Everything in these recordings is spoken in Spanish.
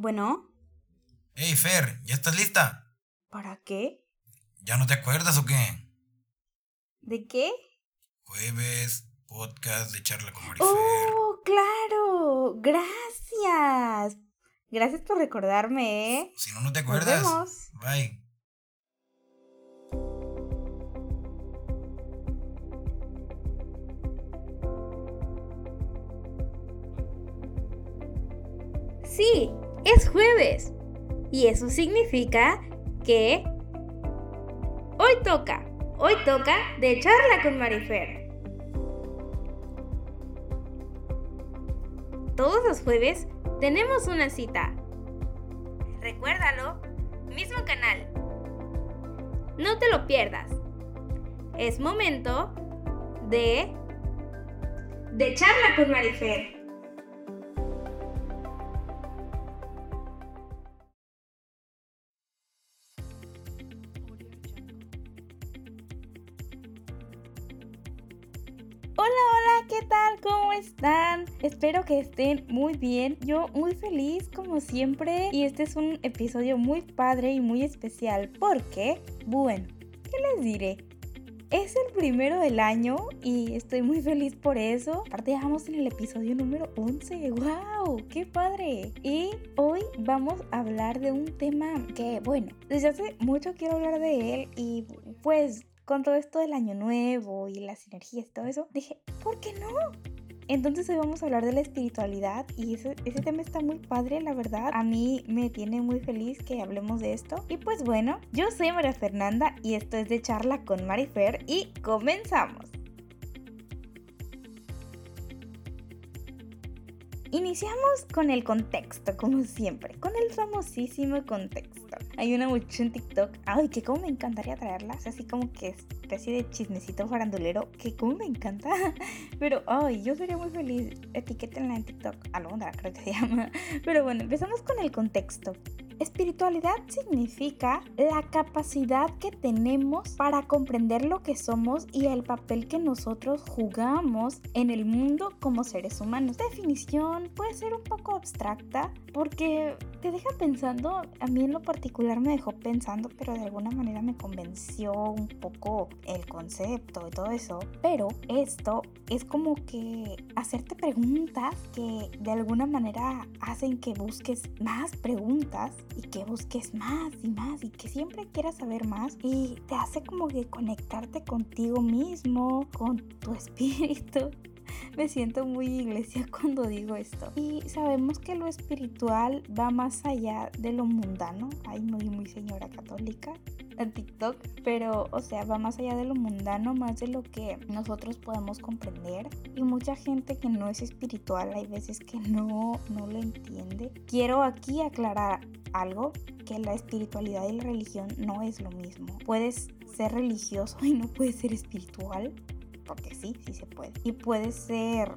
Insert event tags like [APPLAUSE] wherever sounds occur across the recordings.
Bueno. Hey, Fer, ¿ya estás lista? ¿Para qué? ¿Ya no te acuerdas o qué? ¿De qué? Jueves, podcast de charla con Marifer. ¡Oh, claro! Gracias. Gracias por recordarme, ¿eh? Si no, no te acuerdas. Nos vemos. Bye. Sí, es jueves. Y eso significa que hoy toca, hoy toca de charla con Marifer. Todos los jueves tenemos una cita. Recuérdalo, mismo canal. No te lo pierdas. Es momento de de charla con Marifer. ¿Qué tal? ¿Cómo están? Espero que estén muy bien. Yo muy feliz como siempre y este es un episodio muy padre y muy especial porque, bueno, ¿qué les diré? Es el primero del año y estoy muy feliz por eso. Aparte, ya vamos en el episodio número 11. ¡Wow! ¡Qué padre! Y hoy vamos a hablar de un tema que, bueno, desde hace mucho quiero hablar de él y pues con todo esto del año nuevo y las energías y todo eso, dije, ¿por qué no? Entonces hoy vamos a hablar de la espiritualidad y ese, ese, tema está muy padre, la verdad. A mí me tiene muy feliz que hablemos de esto. Y pues bueno, yo soy María Fernanda y esto es de charla con Marifer y comenzamos. Iniciamos con el contexto, como siempre, con el famosísimo contexto. Hay una muchacha en TikTok, ay, que como me encantaría traerla, es así como que especie de chismecito farandulero, que como me encanta. [LAUGHS] Pero, ay, yo sería muy feliz. Etiquétenla en TikTok, Alondra creo que se llama. [LAUGHS] Pero bueno, empezamos con el contexto. Espiritualidad significa la capacidad que tenemos para comprender lo que somos y el papel que nosotros jugamos en el mundo como seres humanos. definición puede ser un poco abstracta porque te deja pensando, a mí en lo particular me dejó pensando, pero de alguna manera me convenció un poco el concepto y todo eso. Pero esto es como que hacerte preguntas que de alguna manera hacen que busques más preguntas y que busques más y más y que siempre quieras saber más y te hace como que conectarte contigo mismo, con tu [LAUGHS] espíritu. Me siento muy iglesia [LAUGHS] cuando digo esto. Y sabemos que lo espiritual va más allá de lo mundano. Ay, muy, muy señora católica en TikTok, pero o sea, va más allá de lo mundano, más de lo que nosotros podemos comprender. Y mucha gente que no es espiritual, hay veces que no, no lo entiende. Quiero aquí aclarar algo, que la espiritualidad y la religión no es lo mismo. Puedes ser religioso [LAUGHS] y no puedes ser espiritual, porque sí, sí se puede. Y puedes ser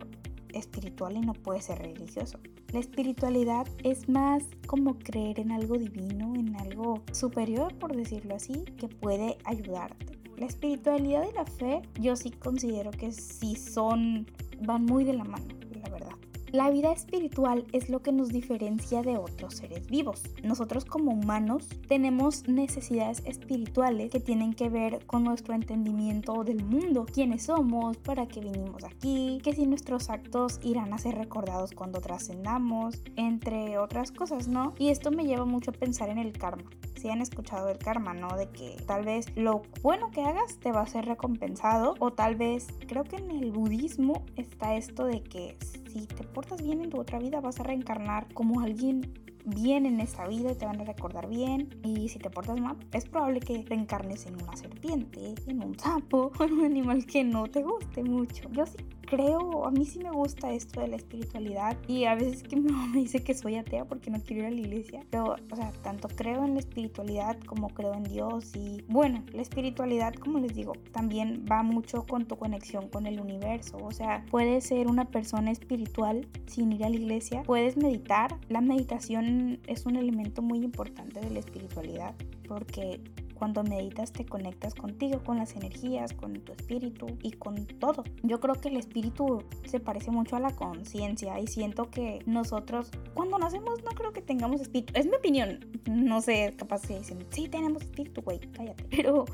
espiritual y no puedes ser religioso. La espiritualidad es más como creer en algo divino, en algo superior, por decirlo así, que puede ayudarte. La espiritualidad y la fe yo sí considero que sí son, van muy de la mano, la vida espiritual es lo que nos diferencia de otros seres vivos. Nosotros como humanos tenemos necesidades espirituales que tienen que ver con nuestro entendimiento del mundo, quiénes somos, para qué vinimos aquí, que si nuestros actos irán a ser recordados cuando trascendamos, entre otras cosas, ¿no? Y esto me lleva mucho a pensar en el karma. Si han escuchado el karma, ¿no? De que tal vez lo bueno que hagas te va a ser recompensado o tal vez creo que en el budismo está esto de que si te portas bien en tu otra vida vas a reencarnar como alguien bien en esta vida y te van a recordar bien. Y si te portas mal, es probable que reencarnes en una serpiente, en un sapo, [LAUGHS] en un animal que no te guste mucho. Yo sí creo, a mí sí me gusta esto de la espiritualidad y a veces que [LAUGHS] mi mamá me dice que soy atea porque no quiero ir a la iglesia, pero o sea, tanto creo en la espiritualidad como creo en Dios y bueno, la espiritualidad como les digo, también va mucho con tu conexión con el universo, o sea, puedes ser una persona espiritual sin ir a la iglesia, puedes meditar, la meditación es un elemento muy importante de la espiritualidad porque cuando meditas te conectas contigo, con las energías, con tu espíritu y con todo. Yo creo que el espíritu se parece mucho a la conciencia y siento que nosotros cuando nacemos no creo que tengamos espíritu. Es mi opinión. No sé, capaz si dicen, sí tenemos espíritu, güey, cállate. Pero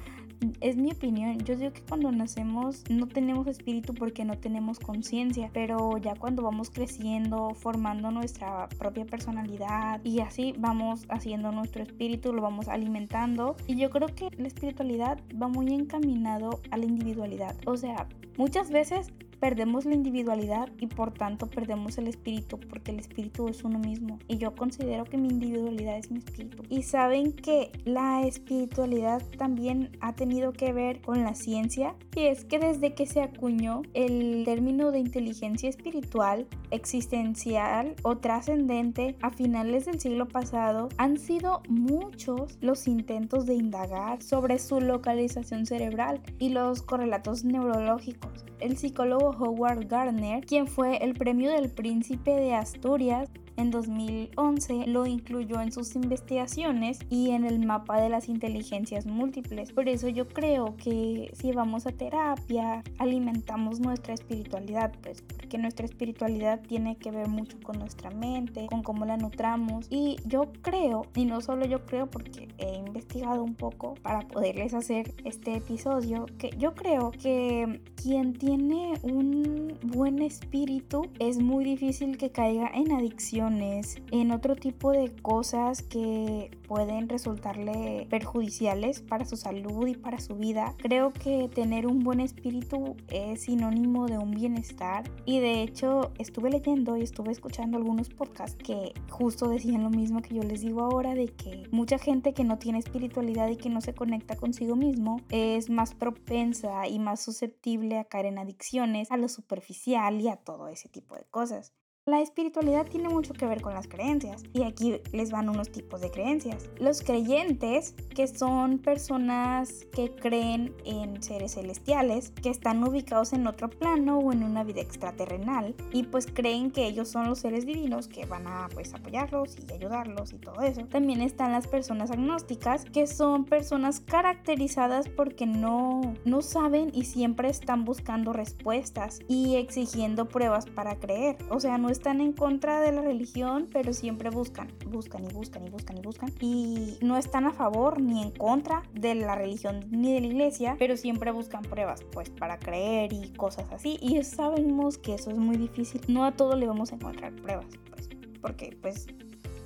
es mi opinión. Yo digo que cuando nacemos no tenemos espíritu porque no tenemos conciencia, pero ya cuando vamos creciendo, formando nuestra propia personalidad y así vamos haciendo nuestro espíritu, lo vamos alimentando. Y yo creo que la espiritualidad va muy encaminado a la individualidad. O sea, muchas veces perdemos la individualidad y por tanto perdemos el espíritu porque el espíritu es uno mismo. Y yo considero que mi individualidad es mi espíritu. Y saben que la espiritualidad también ha tenido que ver con la ciencia y es que desde que se acuñó el término de inteligencia espiritual existencial o trascendente a finales del siglo pasado han sido muchos los intentos de indagar sobre su localización cerebral y los correlatos neurológicos. El psicólogo Howard Gardner, quien fue el premio del Príncipe de Asturias en 2011 lo incluyó en sus investigaciones y en el mapa de las inteligencias múltiples. Por eso yo creo que si vamos a terapia, alimentamos nuestra espiritualidad, pues porque nuestra espiritualidad tiene que ver mucho con nuestra mente, con cómo la nutramos. Y yo creo, y no solo yo creo porque he investigado un poco para poderles hacer este episodio, que yo creo que quien tiene un buen espíritu es muy difícil que caiga en adicción en otro tipo de cosas que pueden resultarle perjudiciales para su salud y para su vida. Creo que tener un buen espíritu es sinónimo de un bienestar y de hecho estuve leyendo y estuve escuchando algunos podcasts que justo decían lo mismo que yo les digo ahora de que mucha gente que no tiene espiritualidad y que no se conecta consigo mismo es más propensa y más susceptible a caer en adicciones, a lo superficial y a todo ese tipo de cosas. La espiritualidad tiene mucho que ver con las creencias y aquí les van unos tipos de creencias. Los creyentes, que son personas que creen en seres celestiales, que están ubicados en otro plano o en una vida extraterrenal y pues creen que ellos son los seres divinos que van a pues apoyarlos y ayudarlos y todo eso. También están las personas agnósticas, que son personas caracterizadas porque no no saben y siempre están buscando respuestas y exigiendo pruebas para creer. O sea, no están en contra de la religión, pero siempre buscan, buscan y buscan y buscan y buscan. Y no están a favor ni en contra de la religión ni de la iglesia, pero siempre buscan pruebas, pues para creer y cosas así. Y sabemos que eso es muy difícil. No a todo le vamos a encontrar pruebas, pues, porque pues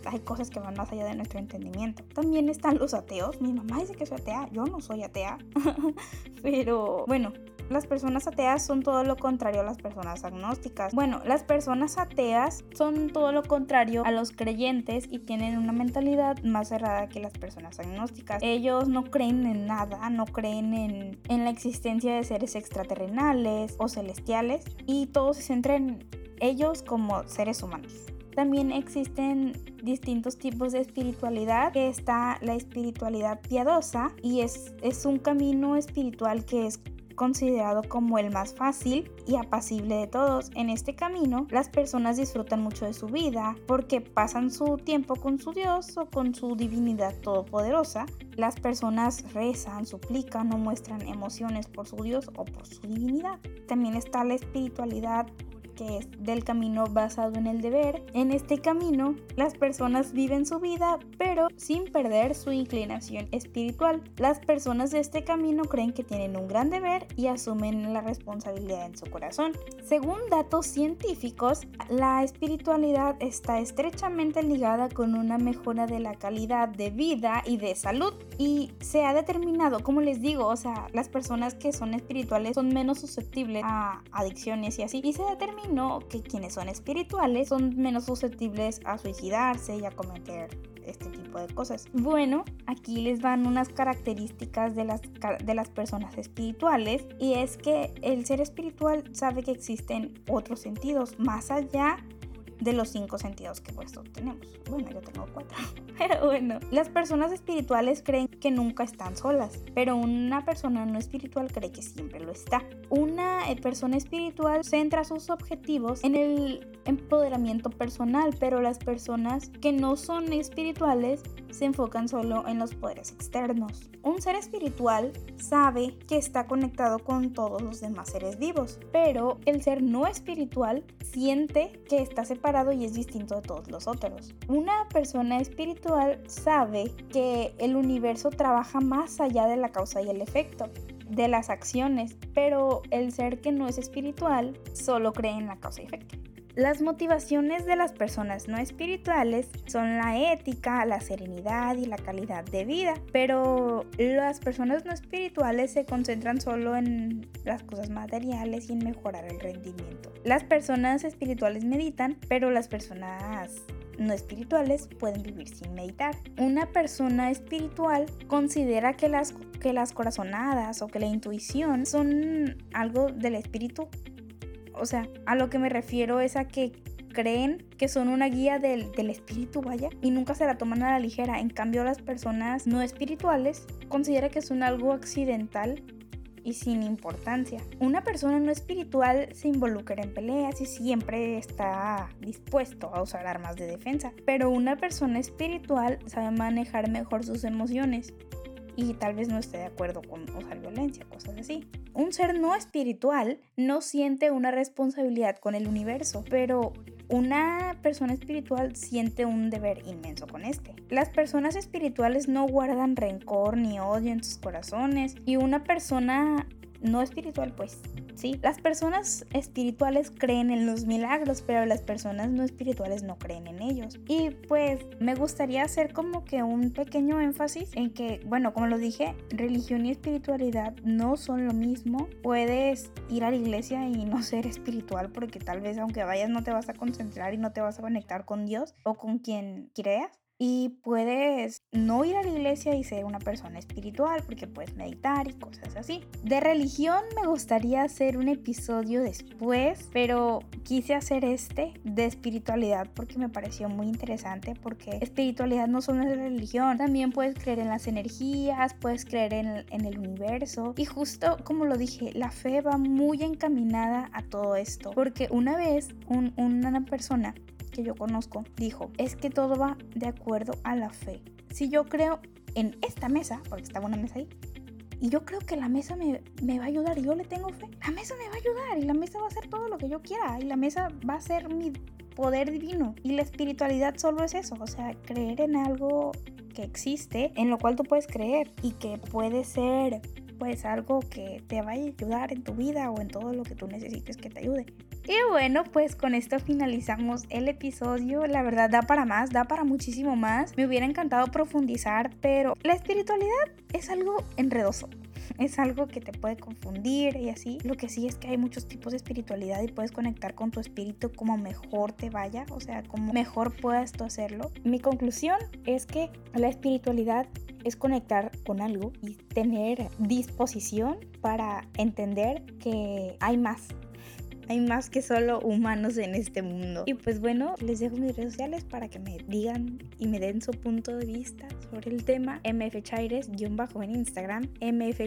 hay cosas que van más allá de nuestro entendimiento. También están los ateos. Mi mamá dice que soy atea. Yo no soy atea. [LAUGHS] Pero bueno, las personas ateas son todo lo contrario a las personas agnósticas. Bueno, las personas ateas son todo lo contrario a los creyentes y tienen una mentalidad más cerrada que las personas agnósticas. Ellos no creen en nada, no creen en, en la existencia de seres extraterrenales o celestiales y todo se centra en ellos como seres humanos. También existen distintos tipos de espiritualidad, está la espiritualidad piadosa y es, es un camino espiritual que es considerado como el más fácil y apacible de todos. En este camino, las personas disfrutan mucho de su vida porque pasan su tiempo con su Dios o con su divinidad todopoderosa. Las personas rezan, suplican o muestran emociones por su Dios o por su divinidad. También está la espiritualidad que es del camino basado en el deber. En este camino, las personas viven su vida, pero sin perder su inclinación espiritual. Las personas de este camino creen que tienen un gran deber y asumen la responsabilidad en su corazón. Según datos científicos, la espiritualidad está estrechamente ligada con una mejora de la calidad de vida y de salud y se ha determinado, como les digo, o sea, las personas que son espirituales son menos susceptibles a adicciones y así y se determina no que quienes son espirituales son menos susceptibles a suicidarse y a cometer este tipo de cosas. Bueno, aquí les van unas características de las, de las personas espirituales y es que el ser espiritual sabe que existen otros sentidos más allá de los cinco sentidos que pues tenemos. Bueno, yo tengo cuatro. [LAUGHS] Pero bueno, las personas espirituales creen que nunca están solas, pero una persona no espiritual cree que siempre lo está. Una eh, persona espiritual centra sus objetivos en el empoderamiento personal, pero las personas que no son espirituales se enfocan solo en los poderes externos. Un ser espiritual sabe que está conectado con todos los demás seres vivos, pero el ser no espiritual siente que está separado y es distinto de todos los otros. Una persona espiritual sabe que el universo trabaja más allá de la causa y el efecto de las acciones, pero el ser que no es espiritual solo cree en la causa y efecto. Las motivaciones de las personas no espirituales son la ética, la serenidad y la calidad de vida, pero las personas no espirituales se concentran solo en las cosas materiales y en mejorar el rendimiento. Las personas espirituales meditan, pero las personas no espirituales pueden vivir sin meditar. Una persona espiritual considera que las, que las corazonadas o que la intuición son algo del espíritu o sea, a lo que me refiero es a que creen que son una guía del, espíritu, vaya, y nunca se la toman a la ligera. En cambio, las personas no espirituales consideran que son algo accidental y sin importancia. Una persona no espiritual se involucra en peleas y siempre está dispuesto a usar armas de defensa, pero una persona espiritual sabe manejar mejor sus emociones y tal vez no esté de acuerdo con usar violencia, cosas así. Un ser no espiritual no siente una responsabilidad con el universo, pero una persona espiritual siente un deber inmenso con este. Las personas espirituales no guardan rencor ni odio en sus corazones y una persona no espiritual pues ¿sí? Las personas espirituales creen en los milagros, pero las personas no espirituales no creen en ellos. Y pues me gustaría hacer como que un pequeño énfasis en que, bueno, como lo dije, religión y espiritualidad no son lo mismo. Puedes ir a la iglesia y no ser espiritual porque tal vez aunque vayas no te vas a concentrar y no te vas a conectar con Dios o con quien creas y puedes no ir a la iglesia y ser una persona espiritual porque puedes meditar y cosas así. De religión me gustaría hacer un episodio después, pero quise hacer este de espiritualidad porque me pareció muy interesante porque espiritualidad no solo es religión, también puedes creer en las energías, puedes creer en el, en el universo y justo como lo dije, la fe va muy encaminada a todo esto porque una vez una persona que yo conozco dijo, es que todo va de acuerdo a la fe. Si yo creo en esta mesa, porque estaba una mesa ahí, y yo creo que la mesa me, me, va a ayudar y yo le tengo fe, la mesa me va a ayudar y la mesa va a hacer todo lo que yo quiera y la mesa va a ser mi poder divino. Y la espiritualidad solo es eso, o sea, creer en algo que existe, en lo cual tú puedes creer y que puede ser pues algo que te vaya a ayudar en tu vida o en todo lo que tú necesites que te ayude. Y bueno, pues con esto finalizamos el episodio. La verdad da para más, da para muchísimo más. Me hubiera encantado profundizar, pero la espiritualidad es algo enredoso. Es algo que te puede confundir y así. Lo que sí es que hay muchos tipos de espiritualidad y puedes conectar con tu espíritu como mejor te vaya, o sea, como mejor puedas tú hacerlo. Mi conclusión es que la espiritualidad es conectar con algo y tener disposición para entender que hay más, hay más que solo humanos en este mundo. Y pues bueno, les dejo mis redes sociales para que me digan y me den su punto de vista sobre el tema. MF bajo en Instagram, MF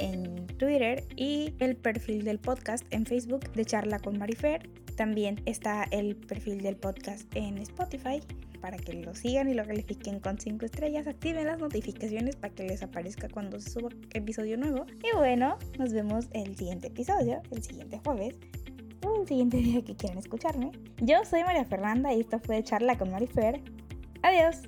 en Twitter y el perfil del podcast en Facebook de Charla con Marifer. También está el perfil del podcast en Spotify para que lo sigan y lo califiquen con 5 estrellas. Activen las notificaciones para que les aparezca cuando se suba episodio nuevo. Y bueno, nos vemos el siguiente episodio, el siguiente jueves o el siguiente día que quieran escucharme. Yo soy María Fernanda y esto fue Charla con Marifer. Adiós.